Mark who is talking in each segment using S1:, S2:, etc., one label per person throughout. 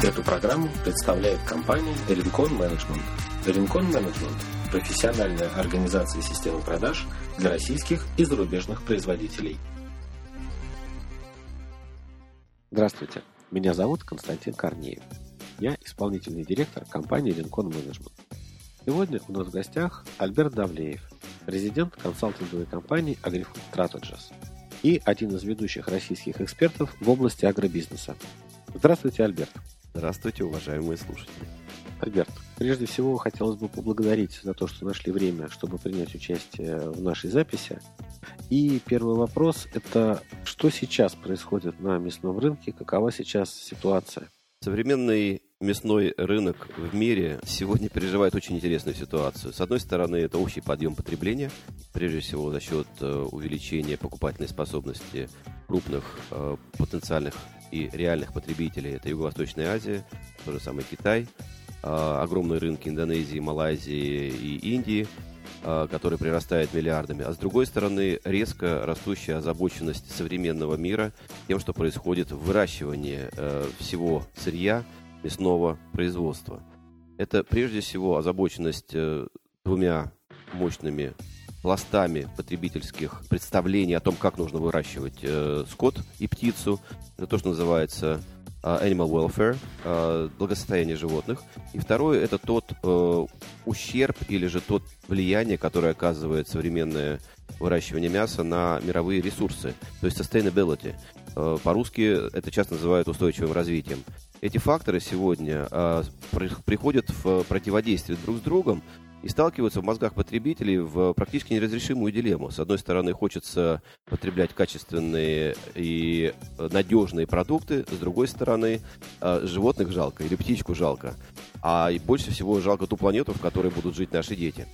S1: Эту программу представляет компания Rincon Management. Rincon Management – профессиональная организация системы продаж для российских и зарубежных производителей.
S2: Здравствуйте, меня зовут Константин Корнеев. Я исполнительный директор компании Rincon Management. Сегодня у нас в гостях Альберт Давлеев, резидент консалтинговой компании Agrifood Strategies и один из ведущих российских экспертов в области агробизнеса. Здравствуйте, Альберт.
S3: Здравствуйте, уважаемые слушатели.
S2: Альберт, прежде всего хотелось бы поблагодарить за то, что нашли время, чтобы принять участие в нашей записи. И первый вопрос – это что сейчас происходит на мясном рынке, какова сейчас ситуация?
S3: Современный мясной рынок в мире сегодня переживает очень интересную ситуацию. С одной стороны, это общий подъем потребления, прежде всего за счет э, увеличения покупательной способности крупных э, потенциальных и реальных потребителей. Это Юго-Восточная Азия, то же самое Китай, а, огромные рынки Индонезии, Малайзии и Индии, а, которые прирастают миллиардами. А с другой стороны, резко растущая озабоченность современного мира тем, что происходит в выращивании э, всего сырья мясного производства. Это прежде всего озабоченность э, двумя мощными пластами потребительских представлений о том, как нужно выращивать э, скот и птицу. Это то, что называется animal welfare, э, благосостояние животных. И второе – это тот э, ущерб или же тот влияние, которое оказывает современное выращивание мяса на мировые ресурсы, то есть sustainability. Э, по-русски это часто называют устойчивым развитием. Эти факторы сегодня э, приходят в противодействие друг с другом, и сталкиваются в мозгах потребителей в практически неразрешимую дилемму. С одной стороны, хочется потреблять качественные и надежные продукты, с другой стороны, э, животных жалко или птичку жалко. А больше всего жалко ту планету, в которой будут жить наши дети.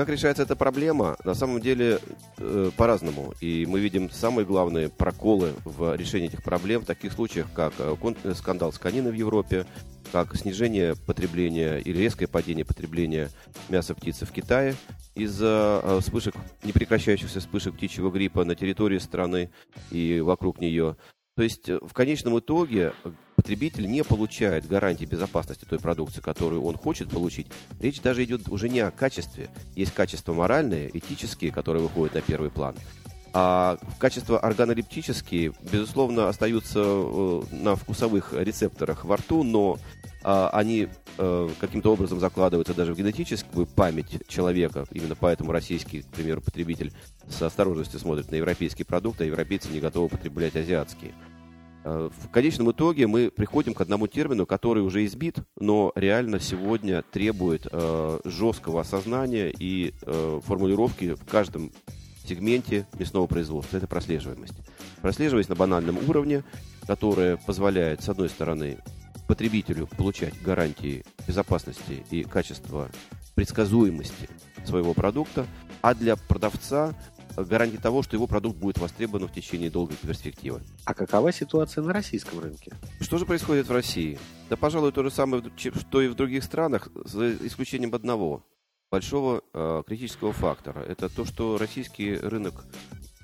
S3: Как решается эта проблема? На самом деле э, по-разному. И мы видим самые главные проколы в решении этих проблем в таких случаях, как э, скандал с кониной в Европе, как снижение потребления или резкое падение потребления мяса птицы в Китае из-за э, вспышек, непрекращающихся вспышек птичьего гриппа на территории страны и вокруг нее. То есть э, в конечном итоге потребитель не получает гарантии безопасности той продукции, которую он хочет получить. Речь даже идет уже не о качестве. Есть качества моральные, этические, которые выходят на первый план. А качества органолептические, безусловно, остаются э, на вкусовых рецепторах во рту, но а, они э, каким-то образом закладываются даже в генетическую память человека. Именно поэтому российский, к примеру, потребитель с осторожностью смотрит на европейские продукты, а европейцы не готовы потреблять азиатские. Э, в конечном итоге мы приходим к одному термину, который уже избит, но реально сегодня требует э, жесткого осознания и э, формулировки в каждом сегменте мясного производства. Это прослеживаемость. Прослеживаемость на банальном уровне, которая позволяет, с одной стороны, потребителю получать гарантии безопасности и качества предсказуемости своего продукта, а для продавца гарантии того, что его продукт будет востребован в течение долгой перспективы.
S2: А какова ситуация на российском рынке?
S3: Что же происходит в России? Да, пожалуй, то же самое, что и в других странах, за исключением одного большого э, критического фактора. Это то, что российский рынок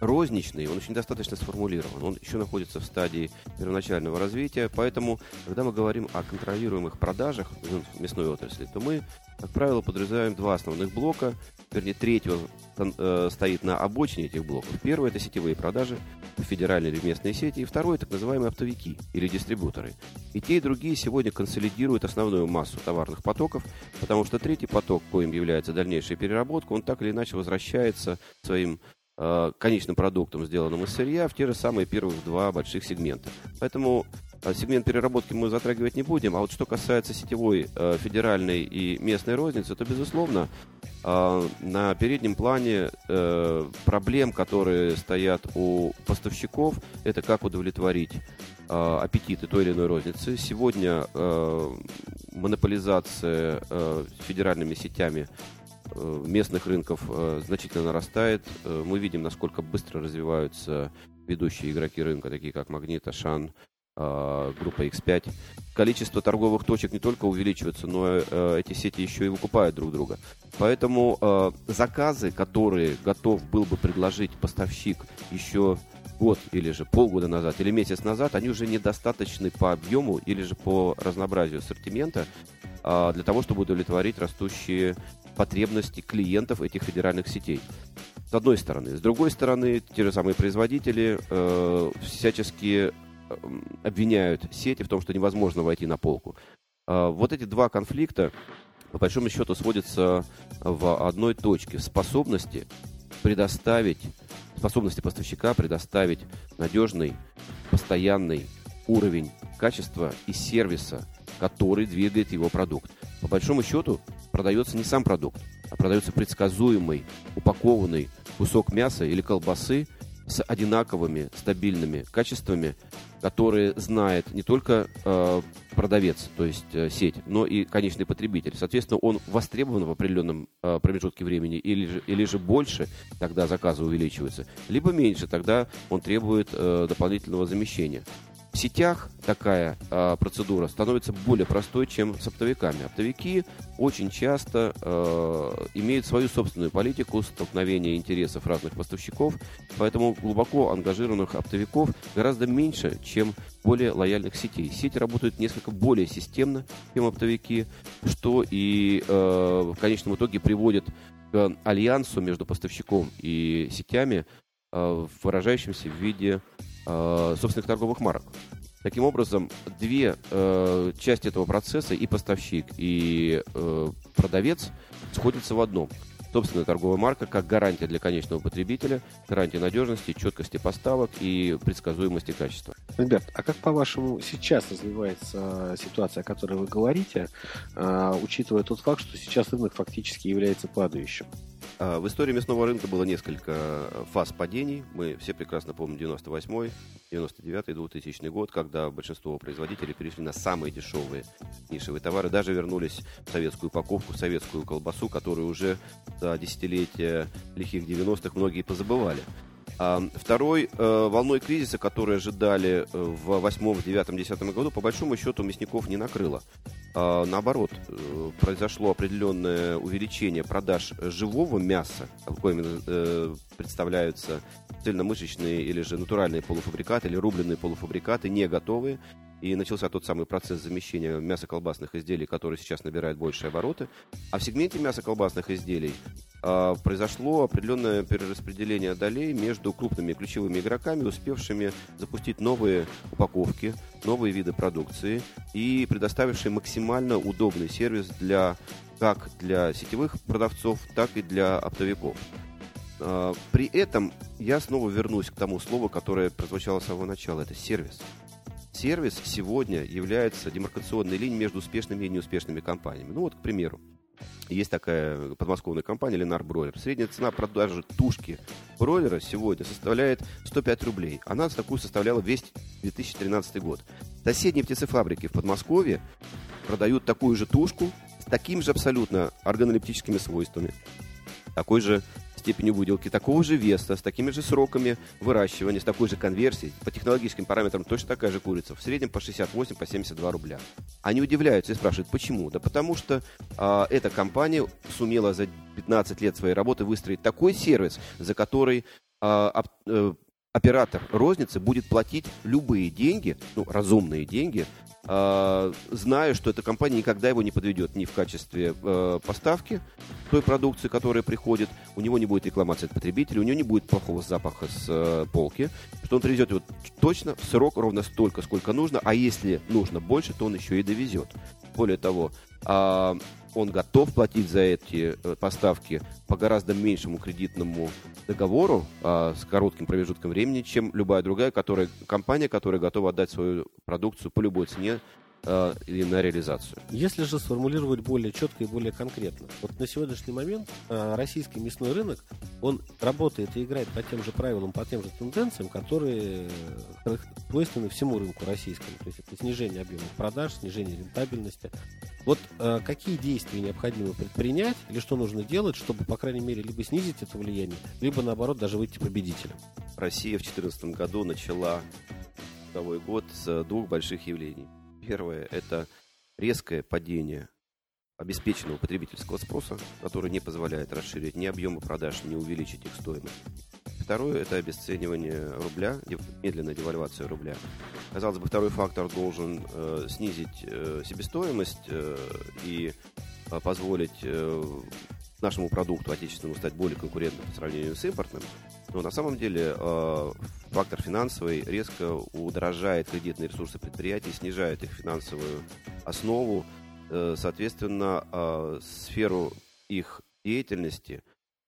S3: розничный, он очень достаточно сформулирован. Он еще находится в стадии первоначального развития. Поэтому, когда мы говорим о контролируемых продажах в мясной отрасли, то мы, как правило, подразумеваем два основных блока. Вернее, третьего э, стоит на обочине этих блоков. Первый – это сетевые продажи, федеральные или местные сети. И второй – так называемые оптовики или дистрибуторы. И те, и другие сегодня консолидируют основную массу товарных потоков, потому что третий поток, коим является дальнейшая переработка, он так или иначе возвращается своим Э, конечным продуктом, сделанным из сырья, в те же самые первых два больших сегмента. Поэтому сегмент переработки мы затрагивать не будем. А вот что касается сетевой, э, федеральной и местной розницы, то, безусловно, на переднем плане проблем, которые стоят у поставщиков, это как удовлетворить аппетиты той или иной розницы. Сегодня монополизация федеральными сетями Э, местных рынков э, значительно нарастает. Э, мы видим, насколько быстро развиваются ведущие игроки рынка, такие как Магнит, Ашан, группа X5. Количество торговых точек не только увеличивается, но эти сети еще и выкупают друг друга. Поэтому заказы, которые готов был бы предложить поставщик еще год или же полгода назад или месяц назад, они уже недостаточны по объему или же по разнообразию ассортимента а, для того, чтобы удовлетворить растущие потребности клиентов этих федеральных сетей. С одной стороны. С другой стороны, те же самые производители э, всячески э, обвиняют сети в том, что невозможно войти на полку. Э, вот эти два конфликта, по большому счету, сводятся в одной точке. В способности предоставить, способности поставщика предоставить надежный, постоянный уровень качества и сервиса, который двигает его продукт. По большому счету, продается не сам продукт, а продается предсказуемый, упакованный кусок мяса или колбасы с одинаковыми стабильными качествами, которые знает не только э, продавец, то есть э, сеть, но и конечный потребитель. Соответственно, он востребован в определенном э, промежутке времени или же, или же больше, тогда заказы увеличиваются, либо меньше, тогда он требует э, дополнительного замещения. В сетях такая э, процедура становится более простой, чем с оптовиками. Оптовики очень часто э, имеют свою собственную политику столкновения интересов разных поставщиков, поэтому глубоко ангажированных оптовиков гораздо меньше, чем более лояльных сетей. Сети работают несколько более системно, чем оптовики, что и э, в конечном итоге приводит к альянсу между поставщиком и сетями, э, выражающимся в виде собственных торговых марок. Таким образом, две э, части этого процесса, и поставщик, и э, продавец, сходятся в одном. Собственная торговая марка как гарантия для конечного потребителя, гарантия надежности, четкости поставок и предсказуемости качества.
S2: Ребят, а как по-вашему сейчас развивается ситуация, о которой вы говорите, э, учитывая тот факт, что сейчас рынок фактически является падающим?
S3: А, в истории мясного рынка было несколько фаз падений. Мы все прекрасно помним 98 99 2000 год, когда большинство производителей перешли на самые дешевые нишевые товары, даже вернулись в советскую упаковку, в советскую колбасу, которую уже за десятилетия лихих 90-х многие позабывали. Второй э, волной кризиса, который ожидали э, в 8, 9, 10 году, по большому счету мясников не накрыло. А, наоборот, э, произошло определенное увеличение продаж живого мяса, какими э, представляются цельномышечные или же натуральные полуфабрикаты, или рубленые полуфабрикаты, не готовые. И начался тот самый процесс замещения мясоколбасных изделий, который сейчас набирает большие обороты. А в сегменте мясоколбасных изделий э, произошло определенное перераспределение долей между крупными ключевыми игроками, успевшими запустить новые упаковки, новые виды продукции и предоставившие максимально удобный сервис для как для сетевых продавцов, так и для оптовиков. А, при этом я снова вернусь к тому слову, которое прозвучало с самого начала. Это сервис. Сервис сегодня является демаркационной линией между успешными и неуспешными компаниями. Ну вот, к примеру, есть такая подмосковная компания Ленар Бройлер. Средняя цена продажи тушки бройлера сегодня составляет 105 рублей. Она такую составляла весь 2013 год. Соседние птицефабрики в Подмосковье продают такую же тушку с такими же абсолютно органолептическими свойствами, такой же степенью выделки, такого же веса, с такими же сроками выращивания, с такой же конверсией, по технологическим параметрам точно такая же курица, в среднем по 68, по 72 рубля. Они удивляются и спрашивают, почему? Да потому что а, эта компания сумела за 15 лет своей работы выстроить такой сервис, за который а, а, оператор розницы будет платить любые деньги, ну, разумные деньги, э, зная, что эта компания никогда его не подведет ни в качестве э, поставки той продукции, которая приходит, у него не будет рекламации от потребителя, у него не будет плохого запаха с э, полки, что он привезет его точно в срок ровно столько, сколько нужно, а если нужно больше, то он еще и довезет. Более того, э, он готов платить за эти э, поставки по гораздо меньшему кредитному договору а, с коротким промежутком времени, чем любая другая которая, компания, которая готова отдать свою продукцию по любой цене э, или на реализацию.
S2: Если же сформулировать более четко и более конкретно, вот на сегодняшний момент э, российский мясной рынок, он работает и играет по тем же правилам, по тем же тенденциям, которые свойственны всему рынку российскому. То есть это снижение объемов продаж, снижение рентабельности. Вот э, какие действия необходимо предпринять или что нужно делать, чтобы, по крайней мере, либо снизить это влияние, либо, наоборот, даже выйти победителем?
S3: Россия в 2014 году начала годовой год с двух больших явлений. Первое – это резкое падение обеспеченного потребительского спроса, который не позволяет расширить ни объемы продаж, ни увеличить их стоимость. второе – это обесценивание рубля, медленная девальвация рубля. Казалось бы, второй фактор должен э, снизить э, себестоимость э, и э, позволить э, нашему продукту отечественному стать более конкурентным по сравнению с импортным. Но на самом деле э, фактор финансовый резко удорожает кредитные ресурсы предприятий, снижает их финансовую основу, э, соответственно, э, сферу их деятельности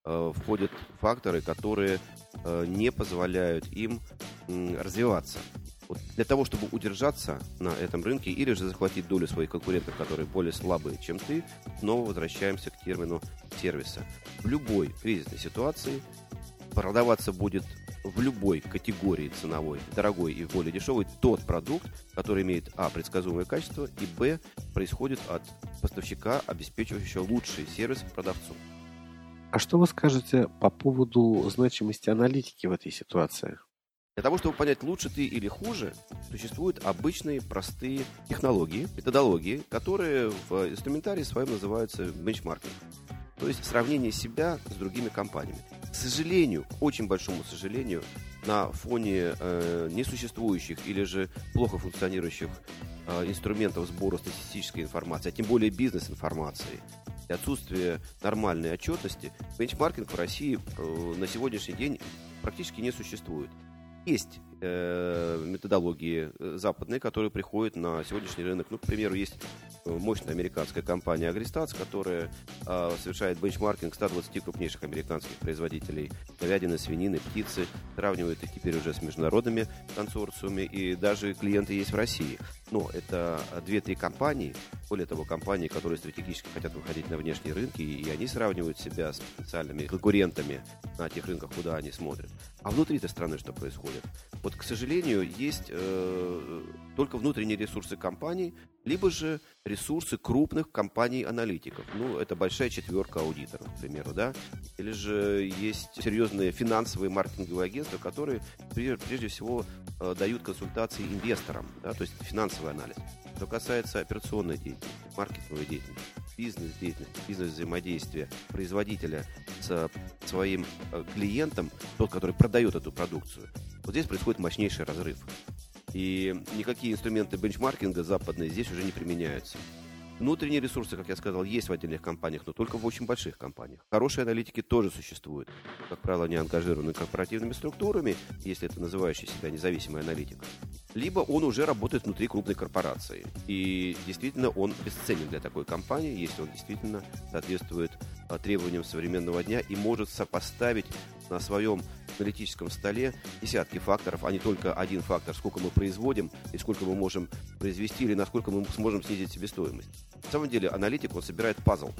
S3: э, входят факторы, которые не позволяют им развиваться. Вот для того, чтобы удержаться на этом рынке или же захватить долю своих конкурентов, которые более слабые, чем ты, снова возвращаемся к термину сервиса. В любой кризисной ситуации продаваться будет в любой категории ценовой, дорогой и более дешевый, тот продукт, который имеет, а, предсказуемое качество, и, б, происходит от поставщика, обеспечивающего лучший сервис продавцу.
S2: А что вы скажете по поводу значимости аналитики в этой ситуации?
S3: Для того, чтобы понять, лучше ты или хуже, существуют обычные простые технологии, методологии, которые в инструментарии своем называются бенчмаркинг. То есть сравнение себя с другими компаниями. Сожалению, к очень большому сожалению, на фоне э, несуществующих или же плохо функционирующих э, инструментов сбора статистической информации, а тем более бизнес-информации, и отсутствие нормальной отчетности, бенчмаркинг в России э, на сегодняшний день практически не существует. Есть э, методологии э, западные, которые приходят на сегодняшний рынок. Ну, к примеру, есть э, мощная американская компания Agristats, которая э, совершает бенчмаркинг 120 крупнейших американских производителей говядины, свинины, птицы, сравнивает их теперь уже с международными консорциумами, и даже клиенты есть в России. Но это 2-3 компании, более того, компании, которые стратегически хотят выходить на внешние рынки, и они сравнивают себя с потенциальными конкурентами на тех рынках, куда они смотрят. А внутри этой страны что происходит? Вот, к сожалению, есть э, только внутренние ресурсы компаний, либо же ресурсы крупных компаний-аналитиков. Ну, это большая четверка аудиторов, к примеру, да. Или же есть серьезные финансовые маркетинговые агентства, которые прежде всего э, дают консультации инвесторам, да, то есть финансовый анализ. Что касается операционной деятельности, маркетинговой деятельности, бизнес-деятельности, бизнес-взаимодействия производителя с своим э, клиентом, тот, который продает эту продукцию, вот здесь происходит мощнейший разрыв. И никакие инструменты бенчмаркинга западные здесь уже не применяются. Внутренние ресурсы, как я сказал, есть в отдельных компаниях, но только в очень больших компаниях. Хорошие аналитики тоже существуют. Как правило, они ангажированы корпоративными структурами, если это называющий себя независимый аналитик. Либо он уже работает внутри крупной корпорации. И действительно он бесценен для такой компании, если он действительно соответствует требованиям современного дня и может сопоставить на своем аналитическом столе десятки факторов, а не только один фактор, сколько мы производим и сколько мы можем произвести или насколько мы сможем снизить себестоимость. На самом деле аналитик, он собирает пазл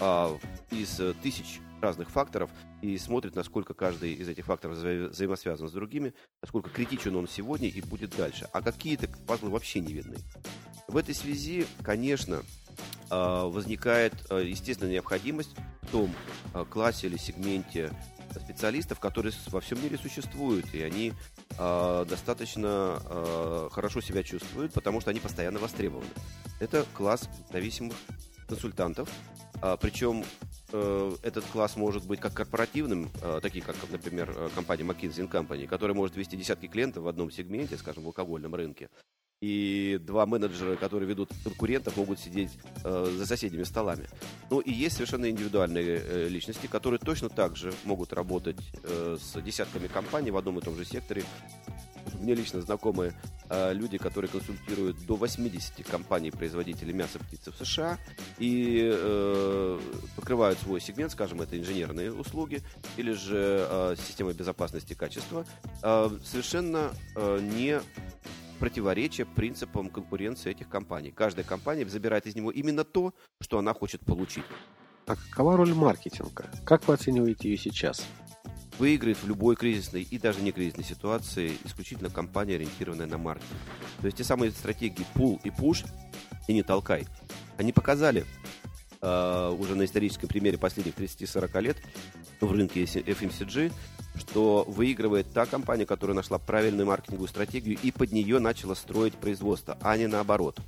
S3: а, из тысяч разных факторов и смотрит, насколько каждый из этих факторов вза взаимосвязан с другими, насколько критичен он сегодня и будет дальше. А какие-то пазлы вообще не видны. В этой связи, конечно, возникает, а, естественно, необходимость в том а, классе или сегменте специалистов, которые во всем мире существуют, и они э, достаточно э, хорошо себя чувствуют, потому что они постоянно востребованы. Это класс зависимых консультантов, э, причем э, этот класс может быть как корпоративным, э, такие как, например, компания McKinsey Company, которая может вести десятки клиентов в одном сегменте, скажем, в алкогольном рынке, и два менеджера, которые ведут конкурентов, могут сидеть э, за соседними столами. Ну и есть совершенно индивидуальные э, личности, которые точно так же могут работать э, с десятками компаний в одном и том же секторе. Мне лично знакомы э, люди, которые консультируют до 80 компаний-производителей мяса птицы в США и э, покрывают свой сегмент, скажем, это инженерные услуги или же э, система безопасности качества, э, совершенно э, не противоречие принципам конкуренции этих компаний. Каждая компания забирает из него именно то, что она хочет получить.
S2: А какова роль маркетинга? Как вы оцениваете ее сейчас?
S3: Выиграет в любой кризисной и даже не кризисной ситуации исключительно компания, ориентированная на маркетинг. То есть те самые стратегии pull и push и не толкай. Они показали э, уже на историческом примере последних 30-40 лет в рынке FMCG, что выигрывает та компания, которая нашла правильную маркетинговую стратегию и под нее начала строить производство, а не наоборот.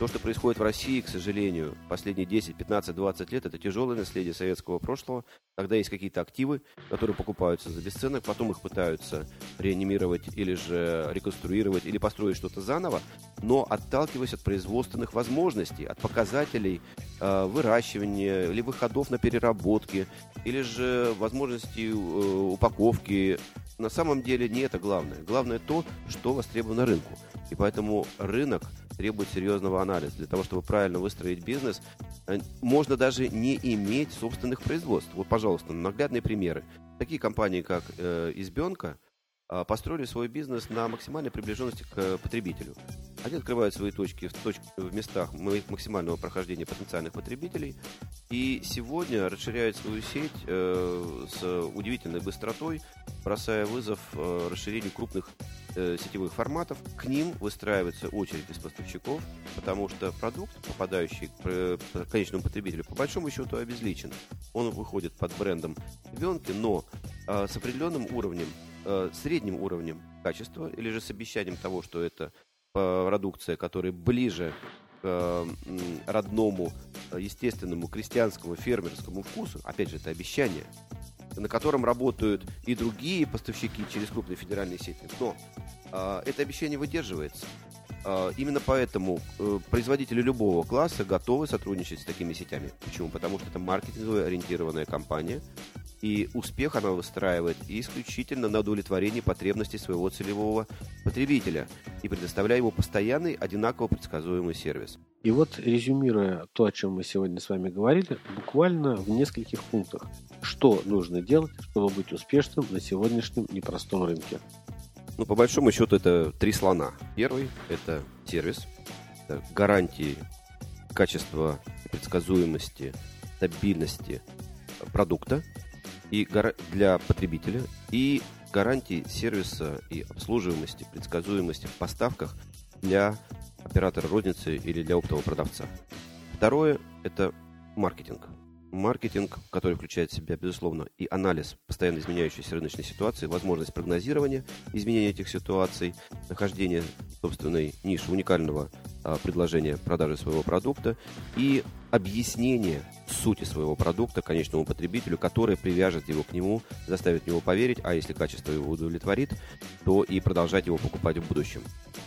S3: То, что происходит в России, к сожалению, последние 10, 15, 20 лет, это тяжелое наследие советского прошлого, когда есть какие-то активы, которые покупаются за бесценок, потом их пытаются реанимировать или же реконструировать, или построить что-то заново, но отталкиваясь от производственных возможностей, от показателей э, выращивания, или выходов на переработки, или же возможностей э, упаковки. На самом деле не это главное. Главное то, что востребовано рынку. И поэтому рынок требует серьезного анализа. Для того, чтобы правильно выстроить бизнес, э, можно даже не иметь собственных производств. Вот, пожалуйста, наглядные примеры. Такие компании, как э, Избенка, построили свой бизнес на максимальной приближенности к э, потребителю. Они открывают свои точки в, точ... в местах максимального прохождения потенциальных потребителей. И сегодня расширяют свою сеть э, с удивительной быстротой, бросая вызов э, расширению крупных э, сетевых форматов. К ним выстраивается очередь из поставщиков, потому что продукт, попадающий к э, конечному потребителю, по большому счету обезличен. Он выходит под брендом Венки, но э, с определенным уровнем, э, средним уровнем качества или же с обещанием того, что это продукция, которая ближе к родному, естественному, крестьянскому, фермерскому вкусу, опять же, это обещание, на котором работают и другие поставщики через крупные федеральные сети. Но э, это обещание выдерживается. Э, именно поэтому э, производители любого класса готовы сотрудничать с такими сетями. Почему? Потому что это маркетинговая ориентированная компания, и успех она выстраивает исключительно на удовлетворении потребностей своего целевого потребителя и предоставляя ему постоянный, одинаково предсказуемый сервис.
S2: И вот, резюмируя то, о чем мы сегодня с вами говорили, буквально в нескольких пунктах. Что нужно делать, чтобы быть успешным на сегодняшнем непростом рынке?
S3: Ну, по большому счету, это три слона. Первый – это сервис, это гарантии качества, предсказуемости, стабильности продукта – и для потребителя, и гарантии сервиса и обслуживаемости, предсказуемости в поставках для оператора розницы или для оптового продавца. Второе – это маркетинг. Маркетинг, который включает в себя, безусловно, и анализ постоянно изменяющейся рыночной ситуации, возможность прогнозирования изменения этих ситуаций, нахождение собственной ниши уникального а, предложения продажи своего продукта и объяснение сути своего продукта конечному потребителю, которое привяжет его к нему, заставит него поверить, а если качество его удовлетворит, то и продолжать его покупать в будущем.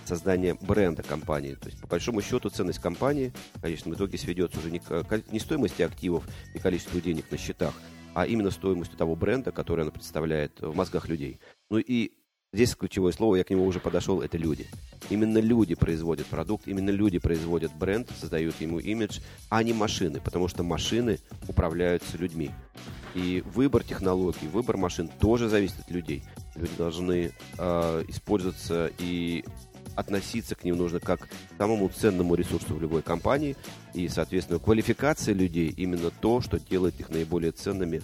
S3: Создание бренда компании. То есть, по большому счету, ценность компании в конечном итоге сведется уже не к не стоимости активов и количеству денег на счетах, а именно стоимостью того бренда, который она представляет в мозгах людей. Ну и Здесь ключевое слово, я к нему уже подошел, это люди. Именно люди производят продукт, именно люди производят бренд, создают ему имидж, а не машины, потому что машины управляются людьми. И выбор технологий, выбор машин тоже зависит от людей. Люди должны э, использоваться и относиться к ним нужно как к самому ценному ресурсу в любой компании. И, соответственно, квалификация людей именно то, что делает их наиболее ценными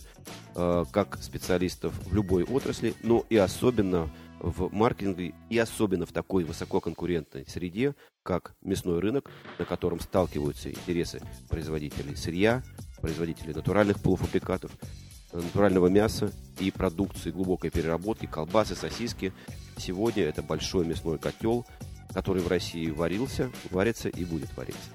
S3: э, как специалистов в любой отрасли, но и особенно в маркетинге и особенно в такой высококонкурентной среде, как мясной рынок, на котором сталкиваются интересы производителей сырья, производителей натуральных полуфабрикатов, натурального мяса и продукции глубокой переработки, колбасы, сосиски. Сегодня это большой мясной котел, который в России варился, варится и будет вариться.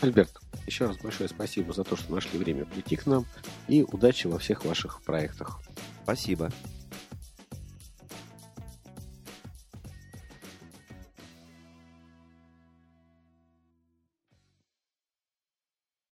S2: Альберт, еще раз большое спасибо за то, что нашли время прийти к нам и удачи во всех ваших проектах.
S3: Спасибо.